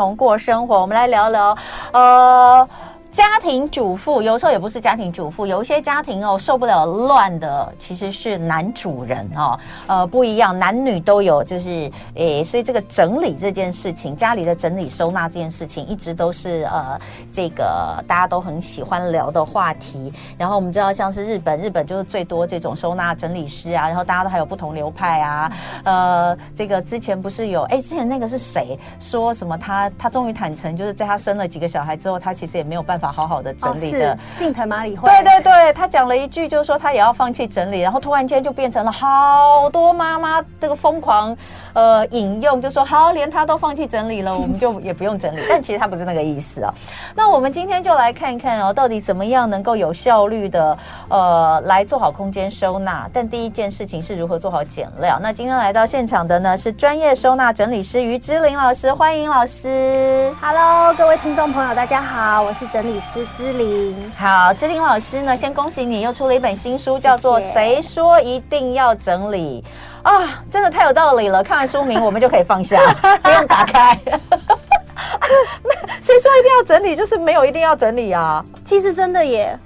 同过生活。我们来聊聊，呃。家庭主妇有时候也不是家庭主妇，有一些家庭哦受不了乱的，其实是男主人哦，呃不一样，男女都有，就是诶，所以这个整理这件事情，家里的整理收纳这件事情，一直都是呃这个大家都很喜欢聊的话题。然后我们知道，像是日本，日本就是最多这种收纳整理师啊，然后大家都还有不同流派啊，呃，这个之前不是有哎，之前那个是谁说什么他他终于坦诚，就是在他生了几个小孩之后，他其实也没有办法。法好好的整理的，近藤麻里惠。对对对，他讲了一句，就是说他也要放弃整理，然后突然间就变成了好多妈妈这个疯狂呃引用，就说好，连他都放弃整理了，我们就也不用整理。但其实他不是那个意思啊。那我们今天就来看看哦，到底怎么样能够有效率的呃来做好空间收纳？但第一件事情是如何做好减料？那今天来到现场的呢是专业收纳整理师于之琳老师，欢迎老师。Hello，各位听众朋友，大家好，我是整理。李师之玲，好，之玲老师呢，先恭喜你又出了一本新书，叫做《谁说一定要整理》啊，真的太有道理了。看完书名，我们就可以放下，不用打开。那 谁说一定要整理？就是没有一定要整理啊。其实真的耶，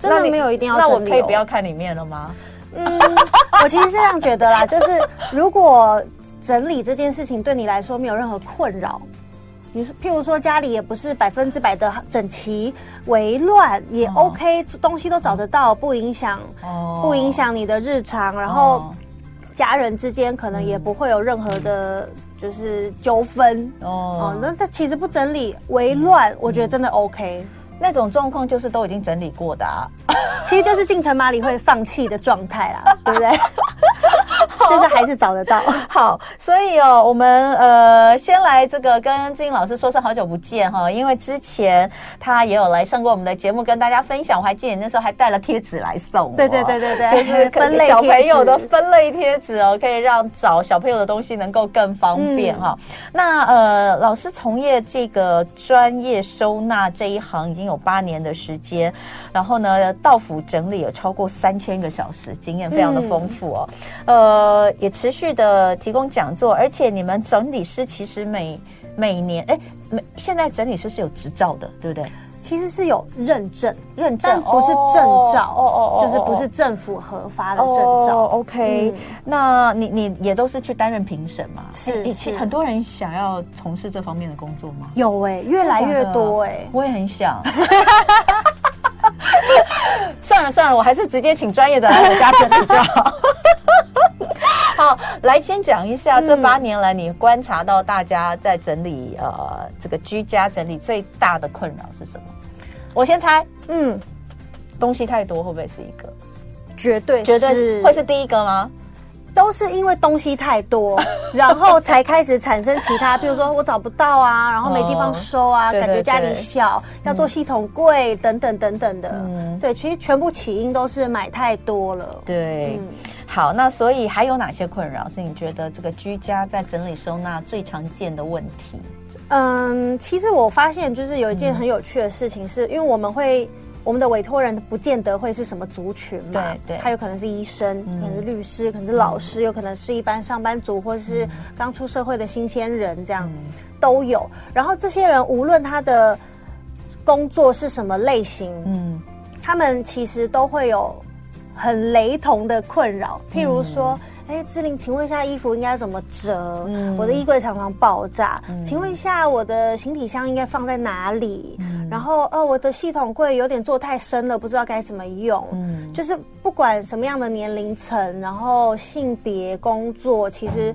真的没有一定要整理。那我可以不要看里面了吗？嗯，我其实是这样觉得啦，就是如果整理这件事情对你来说没有任何困扰。你说，譬如说家里也不是百分之百的整齐，为乱也 OK，东西都找得到，不影响，不影响你的日常，然后家人之间可能也不会有任何的，就是纠纷。哦。那它其实不整理，为乱，我觉得真的 OK。那种状况就是都已经整理过的啊，其实就是近藤麻里会放弃的状态啦，对不对？就是还是找得到。好，所以哦，我们呃先来这个跟之琳老师说声好久不见哈，因为之前他也有来上过我们的节目，跟大家分享。我还记得你那时候还带了贴纸来送。对对对对对，就是分类小朋友的分类贴纸哦，可以让找小朋友的东西能够更方便哈。嗯、那呃，老师从业这个专业收纳这一行已经有八年的时间，然后呢，到府整理有超过三千个小时，经验非常的丰富哦。嗯、呃。呃，也持续的提供讲座，而且你们整理师其实每每年，哎，每现在整理师是有执照的，对不对？其实是有认证，认证不是证照，哦哦哦，就是不是政府核发的证照。OK，那你你也都是去担任评审嘛？是，以前很多人想要从事这方面的工作吗？有哎，越来越多哎，我也很想。算了算了，我还是直接请专业的来我家整理就好。好，来先讲一下这八年来你观察到大家在整理呃这个居家整理最大的困扰是什么？我先猜，嗯，东西太多会不会是一个？绝对绝对会是第一个吗？都是因为东西太多，然后才开始产生其他，比如说我找不到啊，然后没地方收啊，哦、感觉家里小，对对对，要做系统柜、嗯、等等等等的。嗯，对，其实全部起因都是买太多了。对，嗯、好，那所以还有哪些困扰是你觉得这个居家在整理收纳最常见的问题？嗯，其实我发现就是有一件很有趣的事情是，因为我们会。我们的委托人不见得会是什么族群嘛，对，对，他有可能是医生，嗯、可能是律师，可能是老师，嗯、有可能是一般上班族，或者是刚出社会的新鲜人，这样、嗯、都有。然后这些人无论他的工作是什么类型，嗯，他们其实都会有很雷同的困扰，譬如说。嗯哎，志玲，请问一下，衣服应该怎么折？嗯、我的衣柜常常爆炸。嗯、请问一下，我的行李箱应该放在哪里？嗯、然后，呃，我的系统柜有点做太深了，不知道该怎么用。嗯，就是不管什么样的年龄层，然后性别、工作，其实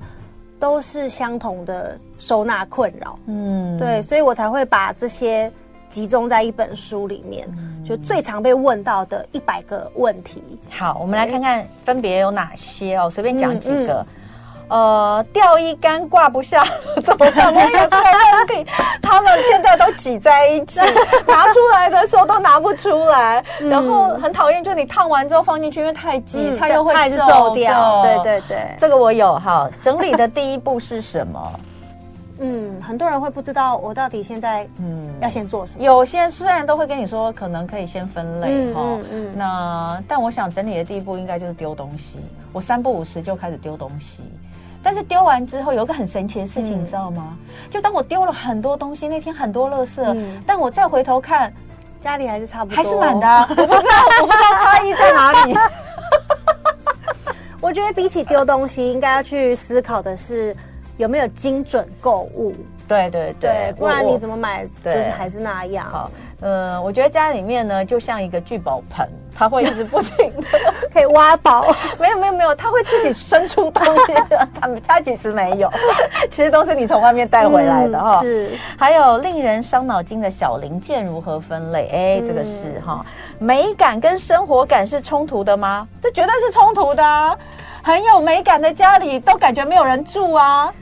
都是相同的收纳困扰。嗯，对，所以我才会把这些。集中在一本书里面，就最常被问到的一百个问题。好，我们来看看分别有哪些哦，随便讲几个。呃，吊衣杆挂不下，怎么办？我有这个问题，他们现在都挤在一起，拿出来的时候都拿不出来，然后很讨厌，就你烫完之后放进去，因为太挤，它又会皱掉。对对对，这个我有。好，整理的第一步是什么？嗯，很多人会不知道我到底现在嗯要先做什么。有些虽然都会跟你说，可能可以先分类哈，嗯，嗯，嗯，那但我想整理的第一步应该就是丢东西。我三不五时就开始丢东西。但是丢完之后有一个很神奇的事情，嗯、你知道吗？就当我丢了很多东西，那天很多垃圾，嗯、但我再回头看，家里还是差不多，还是满的、啊。我不知道，我不知道差异在哪里。我觉得比起丢东西，应该要去思考的是有没有精准购物。对对对，不然你怎么买，就是还是那样。好，嗯，我觉得家里面呢，就像一个聚宝盆，它会一直不停的 可以挖宝。没有没有没有，它会自己生出东西的。它 它其实没有，其实都是你从外面带回来的哈、嗯。是。还有令人伤脑筋的小零件如何分类？哎，这个是哈，美感跟生活感是冲突的吗？这绝对是冲突的、啊。很有美感的家里，都感觉没有人住啊。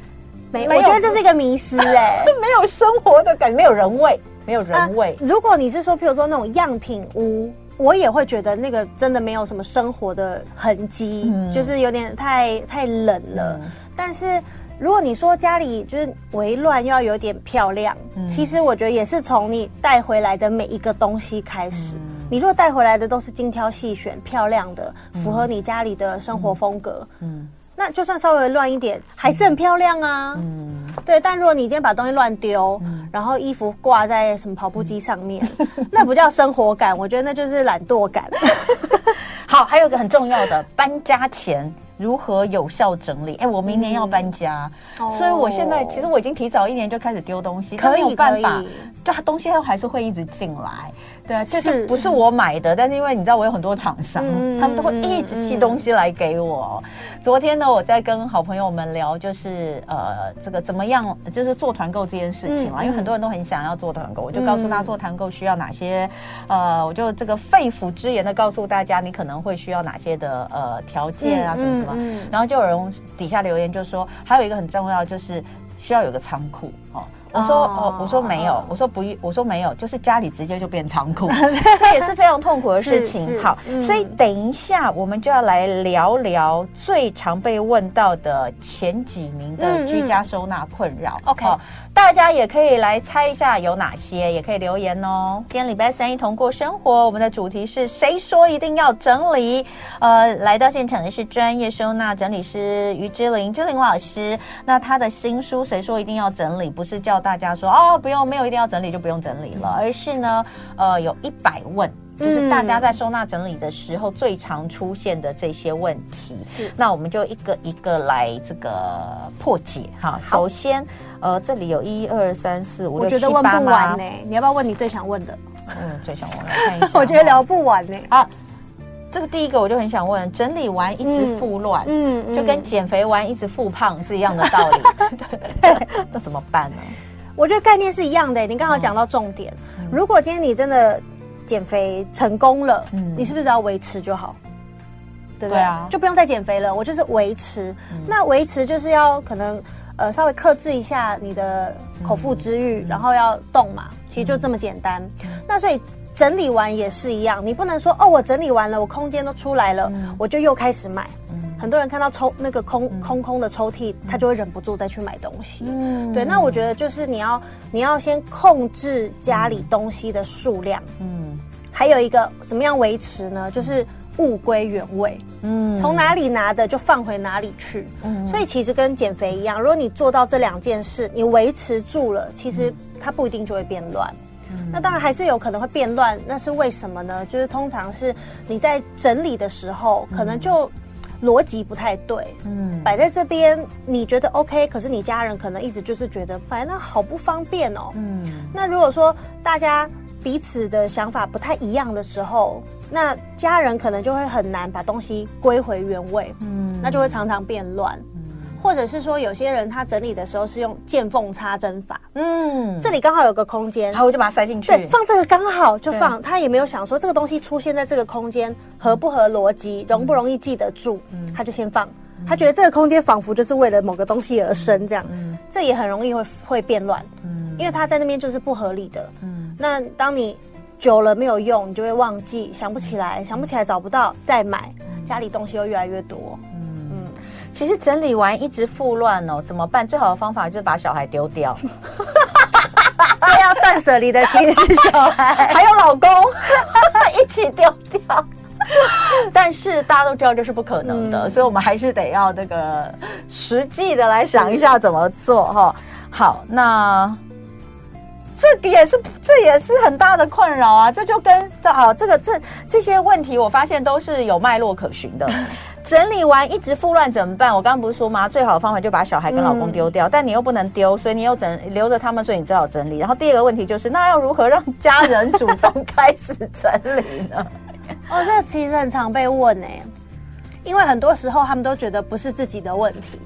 没，我觉得这是一个迷失 哎、欸，没有生活的感觉，没有人味，没有人味、啊。如果你是说，譬如说那种样品屋，我也会觉得那个真的没有什么生活的痕迹，嗯、就是有点太太冷了。嗯、但是如果你说家里就是微乱，又要有点漂亮，嗯、其实我觉得也是从你带回来的每一个东西开始。嗯、你如果带回来的都是精挑细选、漂亮的，符合你家里的生活风格，嗯。嗯那就算稍微乱一点，还是很漂亮啊。嗯，对。但如果你今天把东西乱丢，嗯、然后衣服挂在什么跑步机上面，嗯、那不叫生活感，我觉得那就是懒惰感。好，还有一个很重要的，搬家前如何有效整理？哎，我明年要搬家，嗯、所以我现在其实我已经提早一年就开始丢东西，可以没有办法，就东西它还是会一直进来。对啊，就是不是我买的？但是因为你知道，我有很多厂商，嗯、他们都会一直寄东西来给我。昨天呢，我在跟好朋友们聊，就是呃，这个怎么样，就是做团购这件事情啦。嗯、因为很多人都很想要做团购，我就告诉他做团购需要哪些，嗯、呃，我就这个肺腑之言的告诉大家，你可能会需要哪些的呃条件啊，什么什么。然后就有人底下留言就说，还有一个很重要，就是需要有个仓库哦。我说哦，我说没有，我说不，我说没有，就是家里直接就变仓库，这也是非常痛苦的事情。好，所以等一下我们就要来聊聊最常被问到的前几名的居家收纳困扰。OK。大家也可以来猜一下有哪些，也可以留言哦。今天礼拜三一同过生活，我们的主题是谁说一定要整理？呃，来到现场的是专业收纳整理师于之琳，之琳老师。那他的新书《谁说一定要整理》，不是叫大家说哦，不用，没有一定要整理就不用整理了，而是呢，呃，有一百问。就是大家在收纳整理的时候最常出现的这些问题，是那我们就一个一个来这个破解哈。首先，呃，这里有一二三四五六七八，我觉得问不完呢。你要不要问你最想问的？嗯，最想问来 看一下。我觉得聊不完呢。啊，这个第一个我就很想问：整理完一直复乱，嗯，嗯就跟减肥完一直复胖是一样的道理。对，那怎么办呢？我觉得概念是一样的。你刚好讲到重点。嗯、如果今天你真的。减肥成功了，嗯，你是不是只要维持就好？对不对？对啊，就不用再减肥了。我就是维持。嗯、那维持就是要可能呃稍微克制一下你的口腹之欲，嗯、然后要动嘛。其实就这么简单。嗯、那所以整理完也是一样，你不能说哦，我整理完了，我空间都出来了，嗯、我就又开始买。嗯、很多人看到抽那个空、嗯、空空的抽屉，他就会忍不住再去买东西。嗯，对。那我觉得就是你要你要先控制家里东西的数量。嗯。还有一个怎么样维持呢？就是物归原位，嗯，从哪里拿的就放回哪里去，嗯，所以其实跟减肥一样，如果你做到这两件事，你维持住了，其实它不一定就会变乱，嗯，那当然还是有可能会变乱，那是为什么呢？就是通常是你在整理的时候，可能就逻辑不太对，嗯，摆在这边你觉得 OK，可是你家人可能一直就是觉得摆那好不方便哦，嗯，那如果说大家。彼此的想法不太一样的时候，那家人可能就会很难把东西归回原位，嗯，那就会常常变乱，嗯，或者是说有些人他整理的时候是用见缝插针法，嗯，这里刚好有个空间，然后，我就把它塞进去，对，放这个刚好就放，他也没有想说这个东西出现在这个空间合不合逻辑，容不容易记得住，嗯，他就先放，他觉得这个空间仿佛就是为了某个东西而生，这样，嗯，这也很容易会会变乱，嗯，因为他在那边就是不合理的，嗯。那当你久了没有用，你就会忘记，想不起来，想不起来找不到，再买，家里东西又越来越多。嗯嗯，其实整理完一直复乱哦，怎么办？最好的方法就是把小孩丢掉。所以要断舍离的其实是小孩，还有老公 一起丢掉。但是大家都知道这是不可能的，嗯、所以我们还是得要那个实际的来想一下怎么做哈。好，那这个也是这也是很大的困扰啊。这就跟啊这个这这些问题，我发现都是有脉络可循的。整理完一直复乱怎么办？我刚刚不是说吗？最好的方法就把小孩跟老公丢掉，嗯、但你又不能丢，所以你又整留着他们，所以你只好整理。然后第二个问题就是，那要如何让家人主动开始整理呢？哦，这其实很常被问呢、欸，因为很多时候他们都觉得不是自己的问题，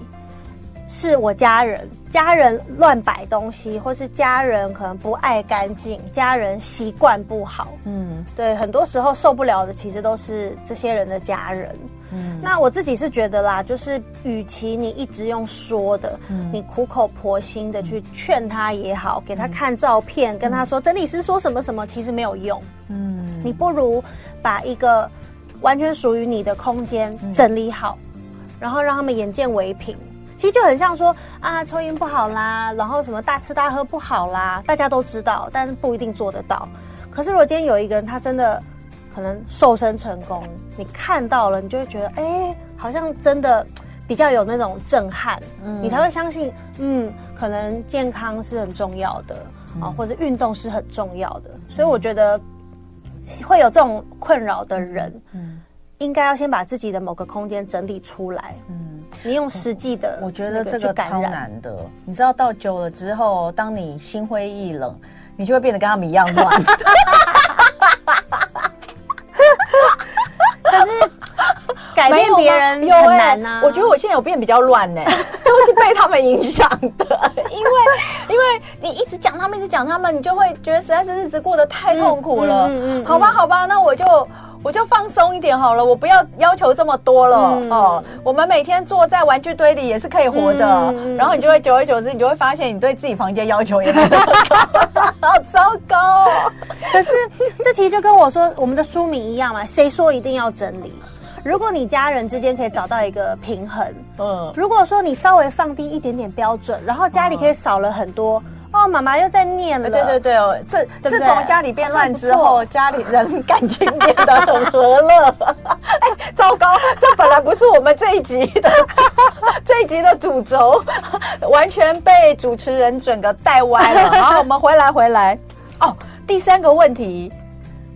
是我家人，家人乱摆东西，或是家人可能不爱干净，家人习惯不好。嗯，对，很多时候受不了的其实都是这些人的家人。嗯，那我自己是觉得啦，就是与其你一直用说的，嗯，你苦口婆心的去劝他也好，给他看照片，嗯，跟他说整理师说什么什么，其实没有用。嗯，你不如把一个完全属于你的空间整理好，嗯，然后让他们眼见为凭。其实就很像说啊，抽烟不好啦，然后什么大吃大喝不好啦，大家都知道，但是不一定做得到。可是如果今天有一个人，他真的。可能瘦身成功，你看到了，你就会觉得，哎、欸，好像真的比较有那种震撼，嗯，你才会相信，嗯，可能健康是很重要的啊，嗯、或者运动是很重要的。所以我觉得会有这种困扰的人，嗯，应该要先把自己的某个空间整理出来，嗯，你用实际的，我觉得这个超难的，你知道，到久了之后，当你心灰意冷，你就会变得跟他们一样乱。可是改变别人 很难啊！我觉得我现在有变比较乱呢，都是被他们影响的。因为因为你一直讲他们，一直讲他们，你就会觉得实在是日子过得太痛苦了。嗯嗯，好吧，好吧，那我就我就放松一点好了，我不要要求这么多了哦。我们每天坐在玩具堆里也是可以活的。然后你就会久而久之，你就会发现你对自己房间要求也很高，好糟糕。哦可是这其实就跟我说我们的书名一样嘛，谁说一定要整理？如果你家人之间可以找到一个平衡，嗯，如果说你稍微放低一点点标准，然后家里可以少了很多，哦，妈妈又在念了，对对对哦，这自从家里变乱之后，家里人感情变得很和乐。哎，糟糕，这本来不是我们这一集的 这一集的主轴，完全被主持人整个带歪了。好，我们回来回来。哦，第三个问题，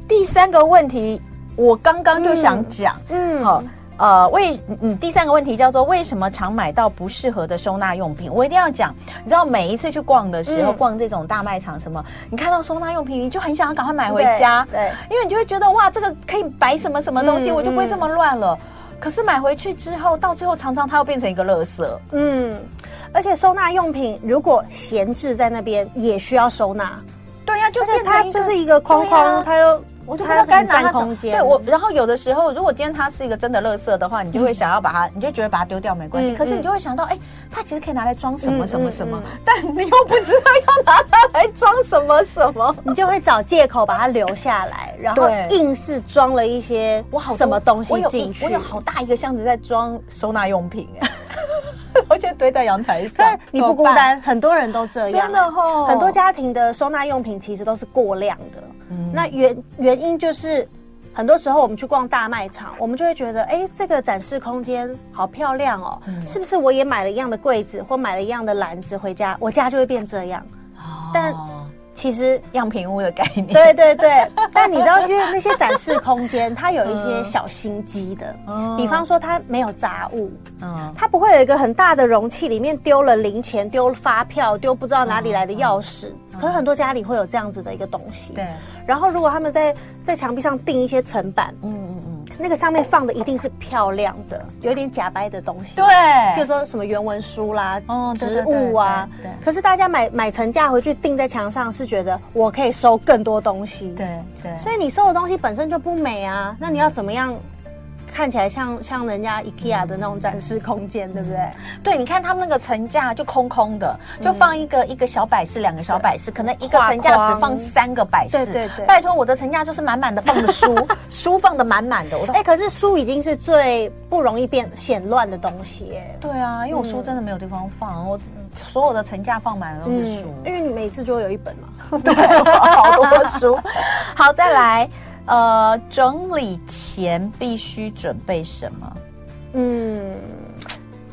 第三个问题。我刚刚就想讲，嗯，好，呃，为嗯第三个问题叫做为什么常买到不适合的收纳用品？我一定要讲，你知道每一次去逛的时候，嗯、逛这种大卖场什么，你看到收纳用品，你就很想要赶快买回家，对，对，因为你就会觉得哇，这个可以摆什么什么东西，嗯、我就不会这么乱了。嗯、可是买回去之后，到最后常常它又变成一个垃圾，嗯，而且收纳用品如果闲置在那边，也需要收纳，对呀、啊，就是它就是一个框框，啊、它又。我就不知道该拿空间。对我，然后有的时候，如果今天它是一个真的垃圾的话，你就会想要把它，你就觉得把它丢掉没关系。可是你就会想到，哎，它其实可以拿来装什么什么什么，但你又不知道要拿它来装什么什么，你就会找借口把它留下来，然后硬是装了一些我好什么东西进去。我有好大一个箱子在装收纳用品，哎，而且堆在阳台上。你不孤单，很多人都这样，真的哦。很多家庭的收纳用品其实都是过量的。那原原因就是，很多时候我们去逛大卖场，我们就会觉得，哎，这个展示空间好漂亮哦，嗯、是不是我也买了一样的柜子或买了一样的篮子回家，我家就会变这样？哦、但。其实样品屋的概念，对对对，但你知道，因为那些展示空间，它有一些小心机的，嗯、比方说它没有杂物，嗯，它不会有一个很大的容器，里面丢了零钱、丢了发票、丢不知道哪里来的钥匙，可是很多家里会有这样子的一个东西，对。然后如果他们在在墙壁上钉一些层板，嗯。那个上面放的一定是漂亮的，有点假掰的东西。对，比如说什么原文书啦、哦、植物啊。对。可是大家买买成架回去钉在墙上，是觉得我可以收更多东西。对对。所以你收的东西本身就不美啊，那你要怎么样？看起来像像人家 IKEA 的那种展示空间，对不对？对，你看他们那个层架就空空的，就放一个一个小摆饰，两个小摆饰，可能一个层架只放三个摆饰。对对对，拜托，我的层架就是满满的放的书，书放的满满的。我哎，可是书已经是最不容易变显乱的东西。对啊，因为我书真的没有地方放，我所有的层架放满了都是书，因为你每次就会有一本嘛。对，好多书。好，再来。呃，整理前必须准备什么？嗯，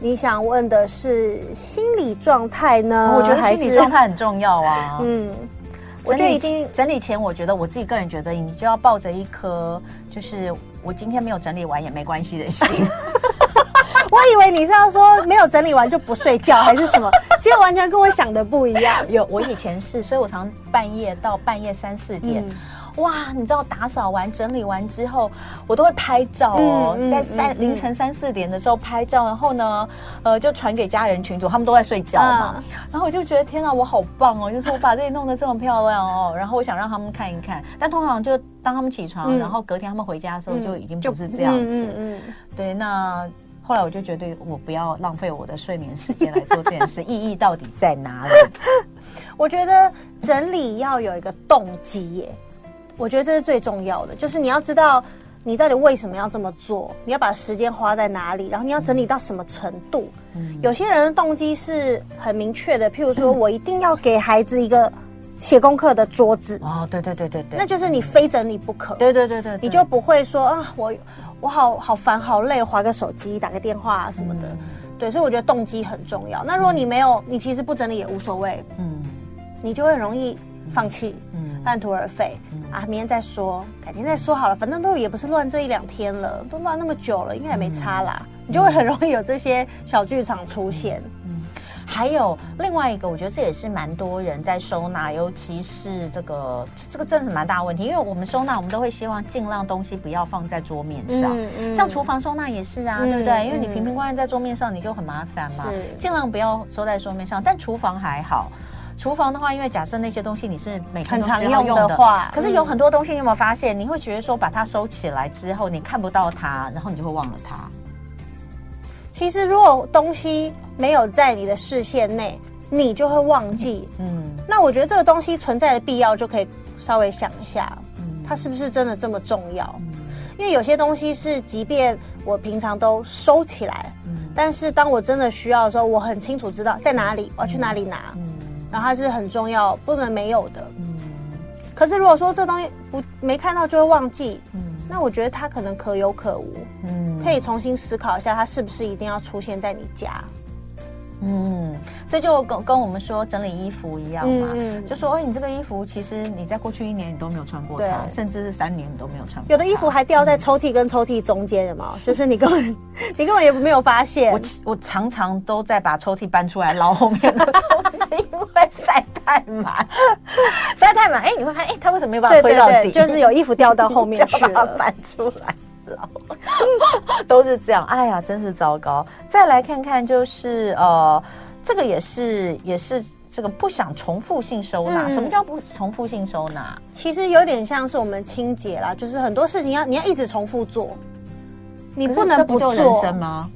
你想问的是心理状态呢？我觉得心理状态很重要啊。嗯，我觉得已经整理前，我觉得我自己个人觉得，你就要抱着一颗就是我今天没有整理完也没关系的心。我以为你是要说没有整理完就不睡觉 还是什么？其实完全跟我想的不一样。有，我以前是，所以我常半夜到半夜三四点。嗯哇，你知道打扫完、整理完之后，我都会拍照哦，嗯嗯、在三凌晨三四点的时候拍照，然后呢，呃，就传给家人群组，他们都在睡觉嘛。嗯、然后我就觉得天啊，我好棒哦！就是我把这里弄得这么漂亮哦，然后我想让他们看一看。但通常就当他们起床，嗯、然后隔天他们回家的时候，就已经不是这样子。对。那后来我就觉得，我不要浪费我的睡眠时间来做这件事，意义到底在哪里？我觉得整理要有一个动机耶。我觉得这是最重要的，就是你要知道你到底为什么要这么做，你要把时间花在哪里，然后你要整理到什么程度。嗯，有些人的动机是很明确的，譬如说我一定要给孩子一个写功课的桌子。哦，对对对对对，那就是你非整理不可。对对对对，你就不会说啊，我我好好烦好累，划个手机，打个电话啊什么的。嗯，对，所以我觉得动机很重要。那如果你没有，你其实不整理也无所谓。嗯，你就会很容易放弃。嗯。半途而废啊！明天再说，改天再说好了，反正都也不是乱这一两天了，都乱那么久了，应该也没差啦。嗯、你就会很容易有这些小剧场出现。嗯，还有另外一个，我觉得这也是蛮多人在收纳，尤其是这个这个真的是蛮大问题，因为我们收纳，我们都会希望尽量东西不要放在桌面上，嗯嗯、像厨房收纳也是啊，嗯、对不对？因为你瓶瓶罐罐在桌面上，你就很麻烦嘛，是尽量不要收在桌面上。但厨房还好。厨房的话，因为假设那些东西你是每天都需要用的，的话，可是有很多东西，你有没有发现？嗯、你会觉得说把它收起来之后，你看不到它，然后你就会忘了它。其实，如果东西没有在你的视线内，你就会忘记。嗯，那我觉得这个东西存在的必要，就可以稍微想一下，嗯，它是不是真的这么重要？嗯、因为有些东西是，即便我平常都收起来，嗯，但是当我真的需要的时候，我很清楚知道在哪里，我要去哪里拿。然后它是很重要，不能没有的。嗯。可是如果说这东西不没看到就会忘记，嗯，那我觉得它可能可有可无。嗯。可以重新思考一下，它是不是一定要出现在你家？嗯，这就跟跟我们说整理衣服一样嘛，嗯、就说，哎，你这个衣服其实你在过去一年你都没有穿过它，甚至是三年你都没有穿过。有的衣服还掉在抽屉跟抽屉中间，有没有？就是你根本 你根本也没有发现。我我常常都在把抽屉搬出来捞后面的东西，因为塞太满，塞太满。哎，你会发现，哎，它为什么没有办法推到底？对对对，就是有衣服掉到后面去了，搬出来。都是这样，哎呀，真是糟糕。再来看看，就是呃，这个也是也是这个不想重复性收纳。嗯、什么叫不重复性收纳？其实有点像是我们清洁啦，就是很多事情要你要一直重复做，你不能不做。不人生吗？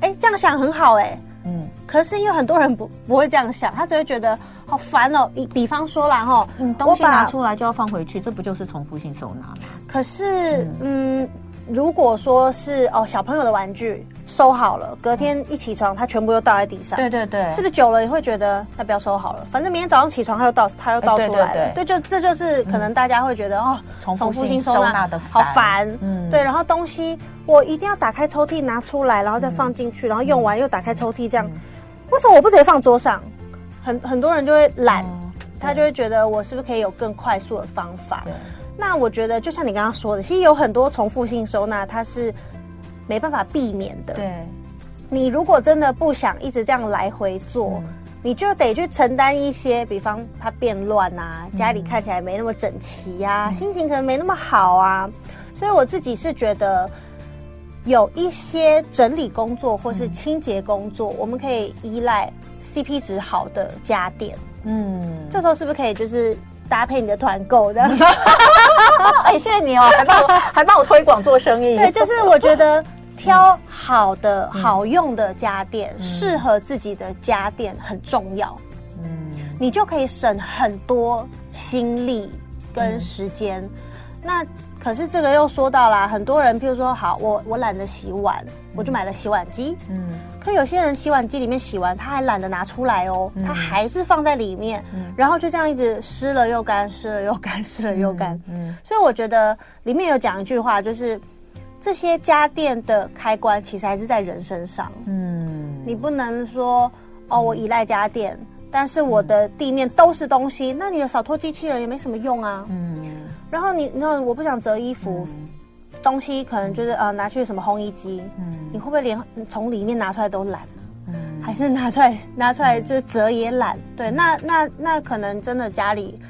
哎，这样想很好哎、欸。嗯。可是因为很多人不不会这样想，他只会觉得好烦哦。比比方说啦哈，嗯，东西拿出来就要放回去，这不就是重复性收纳吗？可是，嗯。嗯如果说是哦，小朋友的玩具收好了，隔天一起床，他全部又倒在地上。对对对，是不是久了也会觉得那不要收好了？反正明天早上起床他又倒，他又倒出来了。对，就这就是可能大家会觉得哦，重复性收纳的好烦。嗯，对。然后东西我一定要打开抽屉拿出来，然后再放进去，然后用完又打开抽屉，这样为什么我不直接放桌上？很很多人就会懒，他就会觉得我是不是可以有更快速的方法？那我觉得，就像你刚刚说的，其实有很多重复性收纳，它是没办法避免的。对，你如果真的不想一直这样来回做，嗯、你就得去承担一些，比方它变乱啊，家里看起来没那么整齐呀、啊，嗯、心情可能没那么好啊。所以我自己是觉得，有一些整理工作或是清洁工作，嗯、我们可以依赖 CP 值好的家电。嗯，这时候是不是可以就是？搭配你的团购的，哎，谢谢你哦，还帮我还帮我推广做生意。对，就是我觉得挑好的、嗯、好用的家电，适、嗯、合自己的家电很重要。嗯，你就可以省很多心力跟时间。嗯、那可是这个又说到啦，很多人，譬如说，好，我我懒得洗碗，我就买了洗碗机。嗯。可有些人洗碗机里面洗完，他还懒得拿出来哦，嗯、他还是放在里面，嗯、然后就这样一直湿了又干，湿了又干，湿了又干。嗯。所以我觉得里面有讲一句话，就是这些家电的开关其实还是在人身上。嗯。你不能说哦，我依赖家电，但是我的地面都是东西，那你的扫拖机器人也没什么用啊。嗯。然后你，然后我不想折衣服，嗯、东西可能就是呃拿去什么烘衣机，嗯，你会不会连从里面拿出来都懒呢？嗯，还是拿出来拿出来就折也懒？嗯、对，那那那可能真的家里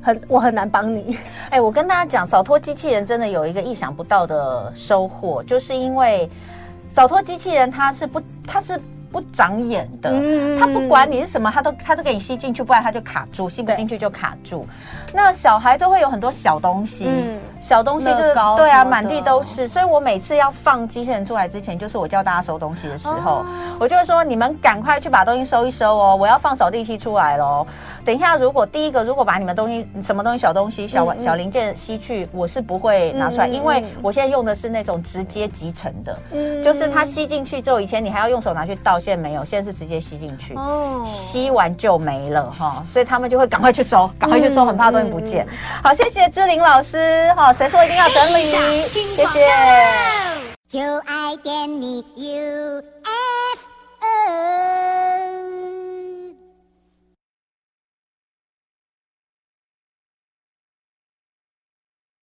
很我很难帮你。哎，我跟大家讲，扫拖机器人真的有一个意想不到的收获，就是因为扫拖机器人它是不它是。不长眼的，他不管你是什么，他都他都给你吸进去，不然他就卡住，吸不进去就卡住。那小孩都会有很多小东西，小东西就是对啊，满地都是。所以我每次要放机器人出来之前，就是我叫大家收东西的时候，我就会说，你们赶快去把东西收一收哦，我要放扫地机出来喽。等一下，如果第一个如果把你们东西什么东西小东西小小零件吸去，我是不会拿出来，因为我现在用的是那种直接集成的，就是它吸进去之后，以前你还要用手拿去倒。现在没有，现在是直接吸进去，哦，吸完就没了哈，所以他们就会赶快去收，赶快去收，很怕东西不见。好，谢谢志玲老师哈，谁说一定要整理？谢谢。谢谢就爱点你。U F o